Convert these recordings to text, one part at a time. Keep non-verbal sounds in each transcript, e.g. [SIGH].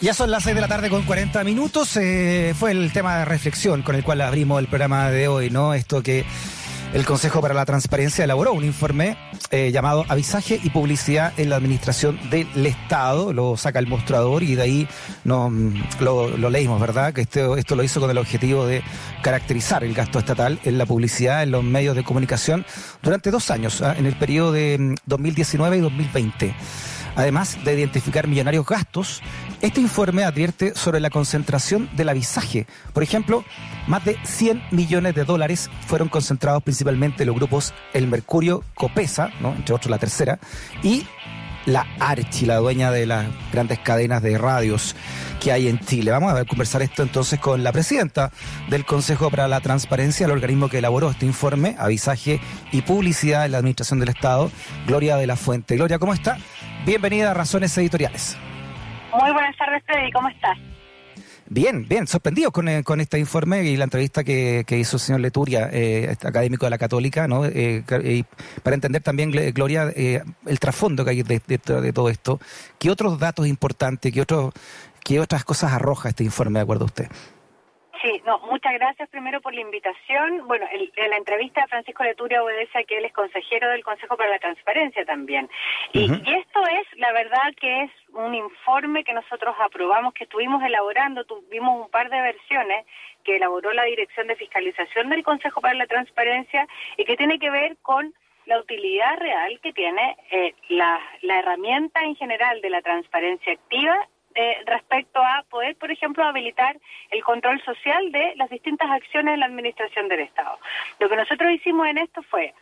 Ya son las 6 de la tarde con 40 minutos. Eh, fue el tema de reflexión con el cual abrimos el programa de hoy, ¿no? Esto que el Consejo para la Transparencia elaboró un informe eh, llamado Avisaje y Publicidad en la Administración del Estado. Lo saca el mostrador y de ahí no, mm, lo, leímos, ¿verdad? Que esto, esto lo hizo con el objetivo de caracterizar el gasto estatal en la publicidad en los medios de comunicación durante dos años, ¿ah? en el periodo de mm, 2019 y 2020. Además de identificar millonarios gastos, este informe advierte sobre la concentración del avisaje. Por ejemplo, más de 100 millones de dólares fueron concentrados principalmente en los grupos El Mercurio, Copesa, ¿no? entre otros la tercera, y la Archi, la dueña de las grandes cadenas de radios que hay en Chile. Vamos a ver, conversar esto entonces con la presidenta del Consejo para la Transparencia, el organismo que elaboró este informe, avisaje y publicidad en la Administración del Estado, Gloria de la Fuente. Gloria, ¿cómo está? Bienvenida a Razones Editoriales. Muy buenas tardes, Freddy. ¿Cómo estás? Bien, bien, sorprendido con, eh, con este informe y la entrevista que, que hizo el señor Leturia, eh, académico de la Católica, ¿no? Eh, y para entender también, Gl- Gloria, eh, el trasfondo que hay de, de- de todo esto. ¿Qué otros datos importantes, qué, otros qué otras cosas arroja este informe, de acuerdo a usted? Sí, no, muchas gracias primero por la invitación. Bueno, el- en la entrevista de Francisco Leturia obedece a que él es consejero del Consejo para la Transparencia también. Y, y esto es, la verdad, que es un informe que nosotros aprobamos, que estuvimos elaborando, tuvimos un par de versiones que elaboró la Dirección de Fiscalización del Consejo para la Transparencia y que tiene que ver con la utilidad real que tiene eh, la, la herramienta en general de la transparencia activa eh, respecto a poder, por ejemplo, habilitar el control social de las distintas acciones de la administración del Estado. Lo que nosotros hicimos en esto fue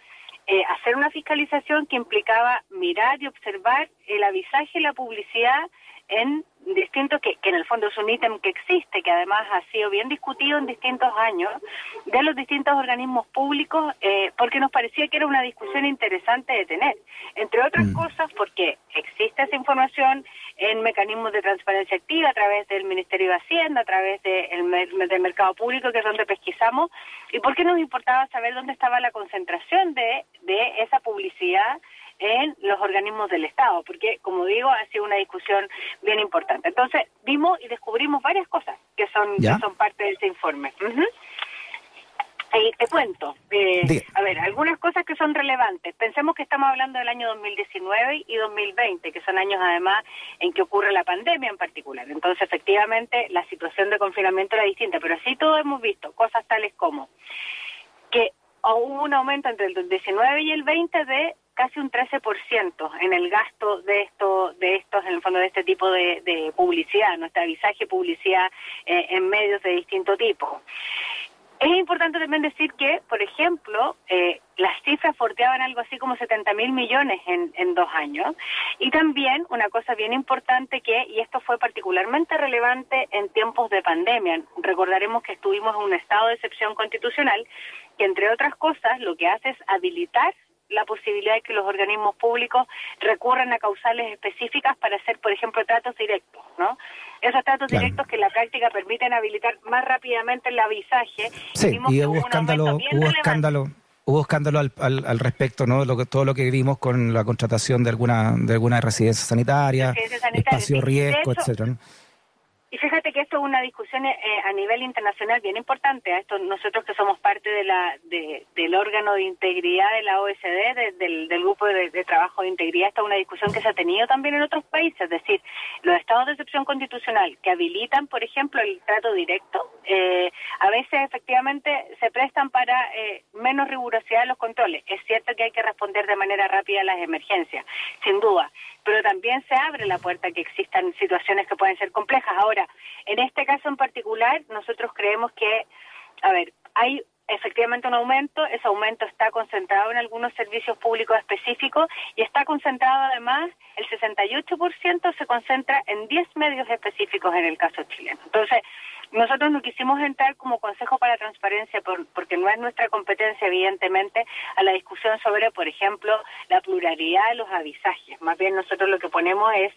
eh, hacer una fiscalización que implicaba mirar y observar el avisaje y la publicidad en distintos, que, que en el fondo es un ítem que existe, que además ha sido bien discutido en distintos años, de los distintos organismos públicos, eh, porque nos parecía que era una discusión interesante de tener. Entre otras Mm. cosas, porque existe esa información en mecanismos de transparencia activa a través del Ministerio de Hacienda, a través de del mercado público, que es donde pesquisamos, y por qué nos importaba saber dónde estaba la concentración de, de esa publicidad en los organismos del Estado, porque, como digo, ha sido una discusión bien importante. Entonces, vimos y descubrimos varias cosas que son, ¿Ya? que son parte de ese informe. Y te cuento, eh, a ver, algunas cosas que son relevantes. Pensemos que estamos hablando del año 2019 y 2020, que son años además en que ocurre la pandemia en particular. Entonces, efectivamente, la situación de confinamiento era distinta, pero sí todos hemos visto cosas tales como que hubo un aumento entre el 19 y el 20 de casi un 13% en el gasto de esto, de estos, en el fondo de este tipo de, de publicidad, nuestra avisaje publicidad eh, en medios de distinto tipo. Es importante también decir que, por ejemplo, eh, las cifras forteaban algo así como 70 mil millones en, en dos años. Y también una cosa bien importante que, y esto fue particularmente relevante en tiempos de pandemia, recordaremos que estuvimos en un estado de excepción constitucional que, entre otras cosas, lo que hace es habilitar la posibilidad de que los organismos públicos recurran a causales específicas para hacer, por ejemplo, tratos directos, ¿no? Esos tratos Claro. directos que en la práctica permiten habilitar más rápidamente el avisaje. Sí, y hubo escándalo, hubo relevante. escándalo, hubo escándalo al, al, al respecto, ¿no? Lo que, todo lo que vimos con la contratación de alguna, de alguna residencia sanitaria, Residencia sanitaria, espacio sí. riesgo, hecho, etcétera. ¿no? Y fíjate que esto es una discusión eh, a nivel internacional bien importante. A Esto nosotros que somos parte de la de- del órgano de integridad de la OSD, de- del, del grupo de, de trabajo de integridad, esta es una discusión que se ha tenido también en otros países. Es decir, los estados de excepción constitucional que habilitan, por ejemplo, el trato directo, eh, a veces efectivamente se prestan para eh, menos rigurosidad de los controles. Es cierto que hay que responder de manera rápida a las emergencias, sin duda pero también se abre la puerta a que existan situaciones que pueden ser complejas. Ahora, en este caso en particular, nosotros creemos que, a ver, hay efectivamente un aumento, ese aumento está concentrado en algunos servicios públicos específicos y está concentrado además, el 68% se concentra en 10 medios específicos en el caso chileno. Entonces, nosotros no quisimos entrar como Consejo para la Transparencia porque no es nuestra competencia, evidentemente, a la discusión sobre, por ejemplo, la pluralidad de los avisajes. Más bien nosotros lo que ponemos es,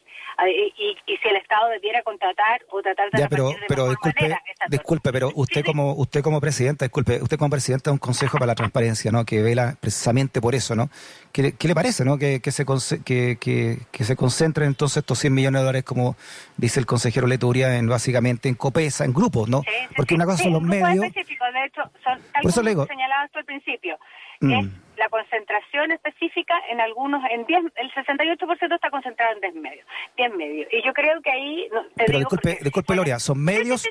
y, si el Estado debiera contratar o tratar de... Ya, pero, pero disculpe, disculpe, pero usted como usted como presidenta, disculpe, usted como presidenta de un Consejo para la Transparencia, ¿no? Que vela precisamente por eso, ¿no? ¿Qué, le parece, no? Que, que se que, que, que, se concentren entonces estos 100 millones de dólares, como dice el consejero Leturia, en básicamente en COPESA, en grupos, ¿no? Porque una cosa son los medios. específicos, de hecho, son tal como digo, al principio. Mm. Es la concentración específica en algunos, en 10, el 68% está concentrado en 10 medios, 10 medios. Y yo creo que ahí... Pero disculpe, disculpe Loria, ¿son medios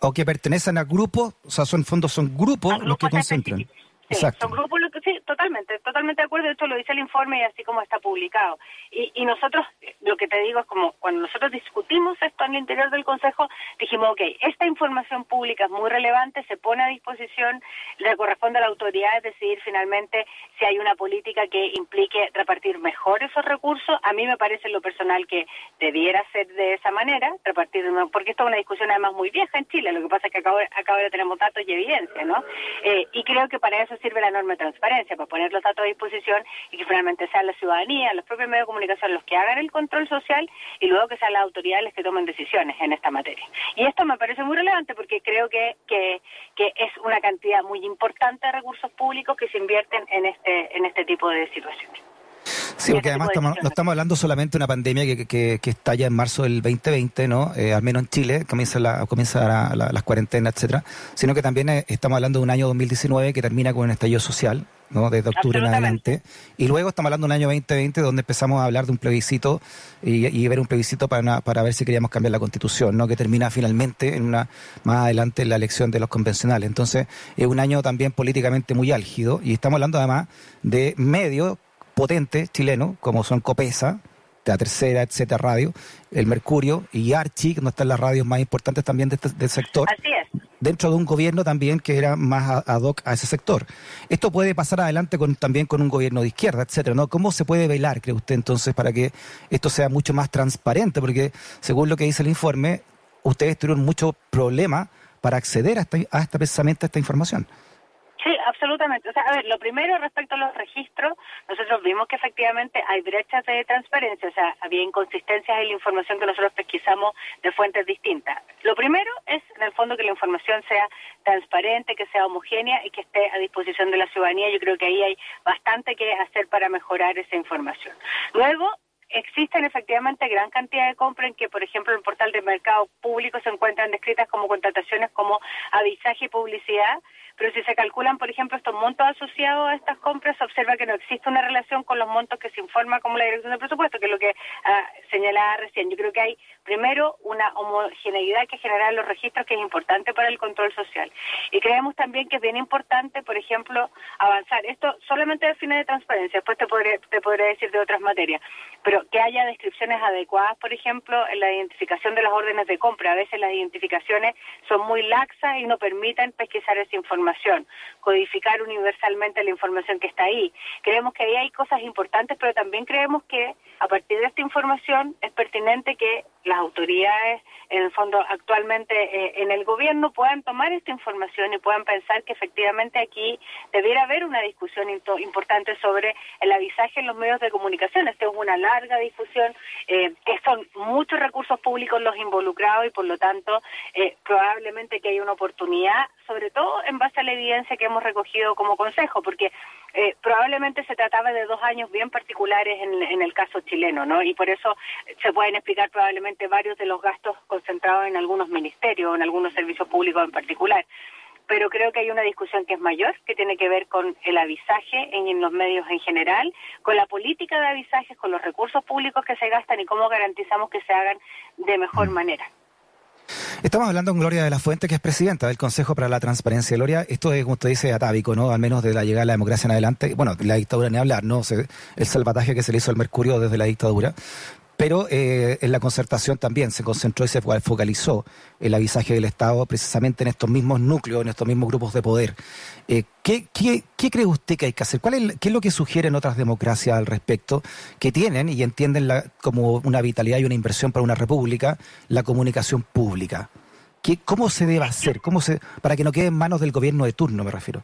o que pertenecen a grupos? O sea, son fondos, son grupos los que concentran. Exacto. son grupos sí, totalmente, totalmente de acuerdo. Esto lo dice el informe y así como está publicado. Y, y nosotros, lo que te digo es como cuando nosotros discutimos esto en el interior del Consejo, dijimos, ok, esta información pública es muy relevante, se pone a disposición, le corresponde a la autoridad decidir finalmente si hay una política que implique repartir mejor esos recursos. A mí me parece en lo personal que debiera ser de esa manera, repartir, porque esto es una discusión además muy vieja en Chile. Lo que pasa es que acá, ahora tenemos datos y evidencia, ¿no? Eh, y creo que para eso sirve la norma de transparencia, para poner los datos a disposición y que finalmente sean la ciudadanía, los propios medios de comunicación los que hagan el control social y luego que sean las autoridades que tomen decisiones en esta materia. Y esto me parece muy relevante porque creo que, que, que es una cantidad muy importante de recursos públicos que se invierten en este, en este tipo de situaciones. Sí, porque además estamos, no estamos hablando solamente de una pandemia que, que, que, está ya en marzo del 2020, ¿no? Eh, al menos en Chile, comienza, la, comienza las cuarentenas, etcétera, sino que también eh, estamos hablando de un año 2019 que termina con un estallido social, ¿no? Desde octubre en adelante. Y luego estamos hablando de un año 2020 donde empezamos a hablar de un plebiscito y, y ver un plebiscito para, para ver si queríamos cambiar la constitución, ¿no? Que termina finalmente en una, más adelante en la elección de los convencionales. Entonces, es un año también políticamente muy álgido y estamos hablando además de medios potentes chilenos, como son Copesa, La Tercera, etcétera, Radio, El Mercurio y Archi, que no están las radios más importantes también de este, del sector. Así es. Dentro de un gobierno también que era más ad hoc a ese sector. Esto puede pasar adelante con, también con un gobierno de izquierda, etcétera, ¿no? ¿Cómo se puede velar, cree usted, entonces, para que esto sea mucho más transparente? Porque, según lo que dice el informe, ustedes tuvieron mucho problema para acceder a, esta, a esta, precisamente a esta información. Absolutamente. O sea, a ver, lo primero respecto a los registros, nosotros vimos que efectivamente hay brechas de transparencia, o sea, había inconsistencias en la información que nosotros pesquisamos de fuentes distintas. Lo primero es, en el fondo, que la información sea transparente, que sea homogénea y que esté a disposición de la ciudadanía. Yo creo que ahí hay bastante que hacer para mejorar esa información. Luego, existen efectivamente gran cantidad de compras en que, por ejemplo, en el portal de mercado público se encuentran descritas como contrataciones como avisaje y publicidad, pero si se calculan, por ejemplo, estos montos asociados a estas compras, se observa que no existe una relación con los montos que se informa como la dirección de presupuesto, que es lo que ah, señalaba recién. Yo creo que hay, primero, una homogeneidad que genera los registros que es importante para el control social. Y creemos también que es bien importante, por ejemplo, avanzar. Esto solamente de fines de transparencia, después te podré decir de otras materias, pero que haya descripciones adecuadas, por ejemplo, en la identificación de las órdenes de compra. A veces las identificaciones son muy laxas y no permiten pesquisar esa información codificar universalmente la información que está ahí. Creemos que ahí hay cosas importantes, pero también creemos que a partir de esta información es pertinente que las autoridades, en el fondo, actualmente eh, en el gobierno puedan tomar esta información y puedan pensar que efectivamente aquí debiera haber una discusión importante sobre el avisaje en los medios de comunicación. Esta es una larga difusión, eh, que son muchos recursos públicos los involucrados y por lo tanto eh, probablemente que hay una oportunidad, sobre todo en base la evidencia que hemos recogido como consejo, porque eh, probablemente se trataba de dos años bien particulares en, en, el caso chileno, ¿no? Y por eso se pueden explicar probablemente varios de los gastos concentrados en algunos ministerios o en algunos servicios públicos en particular. Pero creo que hay una discusión que es mayor, que tiene que ver con el avisaje en, en los medios en general, con la política de avisajes, con los recursos públicos que se gastan y cómo garantizamos que se hagan de mejor mm. manera. Estamos hablando con Gloria de la Fuente, que es presidenta del Consejo para la Transparencia. Gloria, esto es, como usted dice, atávico, ¿no? Al menos de la llegada de la democracia en adelante. Bueno, la dictadura ni hablar, ¿no? el salvataje que se le hizo al Mercurio desde la dictadura. Pero eh, en la concertación también se concentró y se focalizó el avisaje del Estado precisamente en estos mismos núcleos, en estos mismos grupos de poder. Eh, ¿qué, cree usted que hay que hacer? ¿Cuál es, ¿Qué es lo que sugieren otras democracias al respecto que tienen y entienden como una vitalidad y una inversión para una república la comunicación pública? ¿Qué, ¿Cómo se debe hacer? ¿Cómo para que no quede en manos del gobierno de turno, me refiero?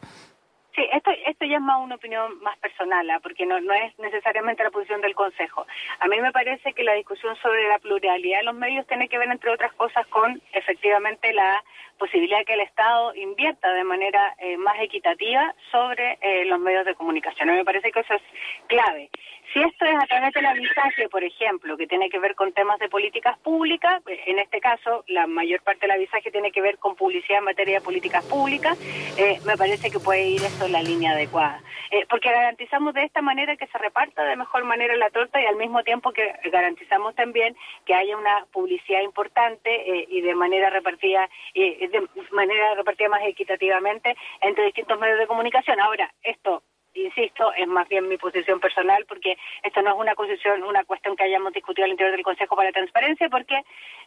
Es más una opinión más personal, ¿ah? porque no, no es necesariamente la posición del Consejo. A mí me parece que la discusión sobre la pluralidad de los medios tiene que ver, entre otras cosas, con efectivamente la posibilidad de que el Estado invierta de manera eh, más equitativa sobre eh, los medios de comunicación. A mí me parece que eso es clave. Si esto es a través del avisaje, por ejemplo, que tiene que ver con temas de políticas públicas, pues, en este caso la mayor parte del avisaje tiene que ver con publicidad en materia de políticas públicas, eh, me parece que puede ir esto en la línea adecuada. Eh, porque garantizamos de esta manera que se reparta de mejor manera la torta y al mismo tiempo que garantizamos también que haya una publicidad importante eh, y de manera repartida, de manera repartida más equitativamente entre distintos medios de comunicación. Ahora, esto insisto, es más bien mi posición personal porque esto no es una posición, una cuestión que hayamos discutido al interior del Consejo para la Transparencia porque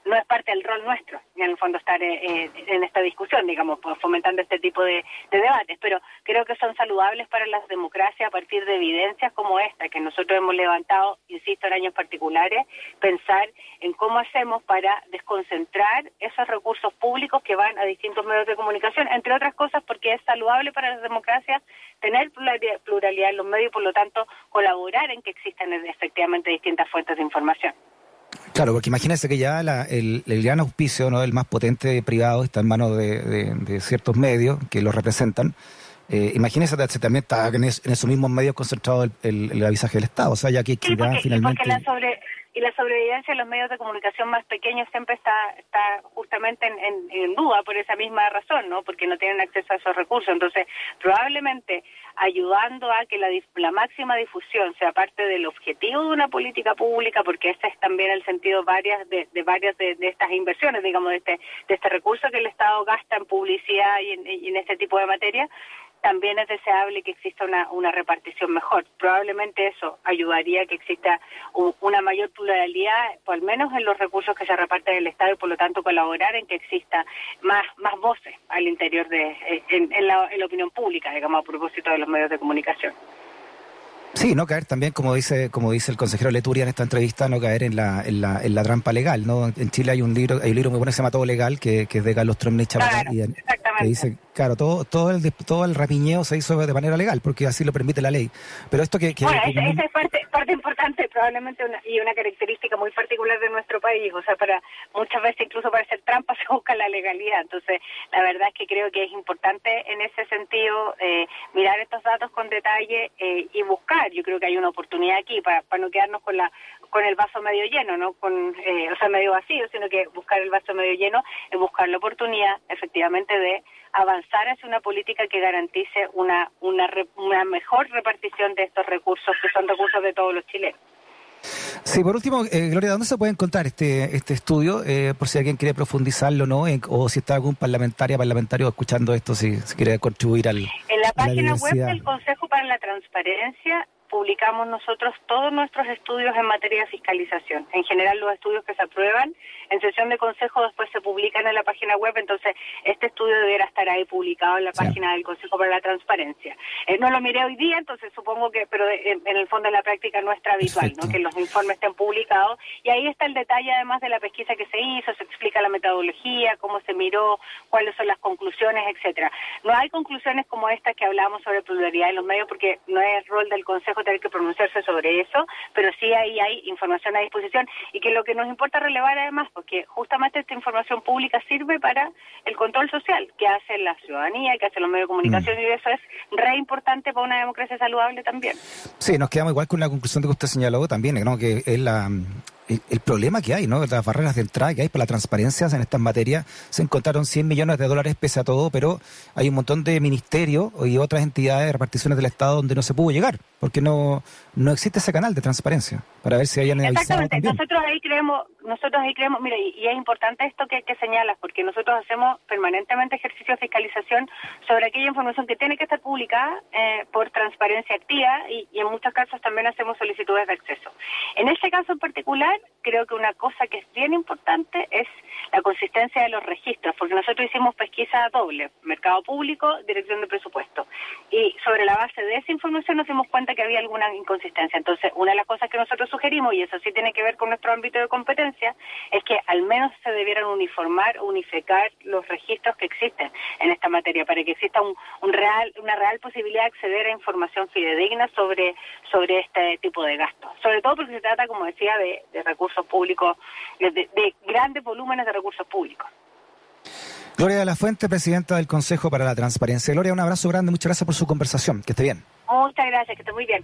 no es parte del rol nuestro, en el fondo estar eh, eh, en esta discusión, digamos, pues, fomentando este tipo de, debates, pero creo que son saludables para las democracias a partir de evidencias como esta que nosotros hemos levantado, insisto, en años particulares, pensar en cómo hacemos para desconcentrar esos recursos públicos que van a distintos medios de comunicación, entre otras cosas porque es saludable para las democracias tener pluralidad en los medios y por lo tanto colaborar en que existan efectivamente distintas fuentes de información. Claro, porque imagínese que ya el, gran auspicio, ¿no? el más potente privado, está en manos de, ciertos medios que lo representan. Eh, imagínese que también está en, esos mismos medios concentrado el, avisaje del Estado, o sea, ya que sí, finalmente... la sobre, y la sobrevivencia de los medios de comunicación más pequeños siempre está, está justamente en, duda por esa misma razón, ¿no? Porque no tienen acceso a esos recursos. Entonces, probablemente ayudando a que la, la máxima difusión sea parte del objetivo de una política pública, porque ese es también el sentido varias de, varias de, estas inversiones, digamos, de este, de este recurso que el Estado gasta en publicidad y en, y en este tipo de materia, también es deseable que exista una, una repartición mejor. Probablemente eso ayudaría a que exista una mayor pluralidad, o al menos en los recursos que se reparten del Estado y por lo tanto colaborar en que exista más, más voces al interior de, eh, en, la, en la opinión pública, digamos, a propósito de los medios de comunicación. Sí, no caer también, como dice, como dice el consejero Leturia en esta entrevista, no caer en la, en la, en la trampa legal, ¿no? En Chile hay un libro, hay un libro muy bueno que se llama Todo Legal, que, que es de Carlos Tromney claro, y, que dice, claro, todo, todo el todo el rapiñeo se hizo de manera legal, porque así lo permite la ley. Pero esto que, bueno, esa, es parte, parte importante, probablemente una, y una característica muy particular de nuestro país, o sea, para muchas veces incluso para hacer trampa [LAUGHS] se busca la legalidad. Entonces, la verdad es que creo que es importante en ese sentido eh, mirar estos datos con detalle eh, y buscar yo creo que hay una oportunidad aquí para, para no quedarnos con la con el vaso medio lleno, no con eh, o sea medio vacío, sino que buscar el vaso medio lleno es buscar la oportunidad efectivamente de avanzar hacia una política que garantice una una, una mejor repartición de estos recursos que son recursos de todos los chilenos. Sí, por último, eh, Gloria, ¿dónde se puede encontrar este este estudio? Eh, por si alguien quiere profundizarlo, ¿no? o si está algún parlamentaria, parlamentario escuchando esto, si, quiere contribuir al. En la página web del Consejo para la Transparencia publicamos nosotros todos nuestros estudios en materia de fiscalización. En general, los estudios que se aprueban en sesión de consejo después se publican en la página web, entonces este estudio deberá estar ahí publicado en la página del Consejo para la Transparencia. Eh, no lo miré hoy día, entonces supongo que, pero en, el fondo de la práctica nuestra habitual, ¿no? que los informes estén publicados y ahí está el detalle además de la pesquisa que se hizo, se explica la metodología, cómo se miró, cuáles son las conclusiones, etcétera. No hay conclusiones como estas que hablamos sobre pluralidad en los medios porque no es rol del Consejo tener que pronunciarse sobre eso, pero sí ahí hay información a disposición y que lo que nos importa relevar además porque justamente esta información pública sirve para el control social que hace la ciudadanía, que hace los medios de comunicación mm. y eso es re importante para una democracia saludable también. Sí, nos quedamos igual con la conclusión de que usted señaló también, ¿no? que es la el problema que hay, ¿no? Las barreras de entrada que hay para la transparencia en estas materias. Se encontraron 100 millones de dólares pese a todo, pero hay un montón de ministerios y otras entidades de reparticiones del Estado donde no se pudo llegar, porque no, no existe ese canal de transparencia para ver si hayan Exactamente, nosotros ahí creemos, nosotros ahí creemos, mire, y, es importante esto que, que, señalas, porque nosotros hacemos permanentemente ejercicio de fiscalización sobre aquella información que tiene que estar publicada eh, por transparencia activa y, y en muchos casos también hacemos solicitudes de acceso. En este caso en particular, it creo que una cosa que es bien importante es la consistencia de los registros, porque nosotros hicimos pesquisa doble, mercado público, dirección de presupuesto. Y sobre la base de esa información nos dimos cuenta que había alguna inconsistencia. Entonces, una de las cosas que nosotros sugerimos, y eso sí tiene que ver con nuestro ámbito de competencia, es que al menos se debieran uniformar, unificar los registros que existen en esta materia, para que exista un, real, una real posibilidad de acceder a información fidedigna sobre, sobre este tipo de gastos. Sobre todo porque se trata, como decía, de, recursos públicos, de, de grandes volúmenes de recursos públicos. Gloria de la Fuente, presidenta del Consejo para la Transparencia. Gloria, un abrazo grande, muchas gracias por su conversación. Que esté bien. Muchas gracias, que esté muy bien.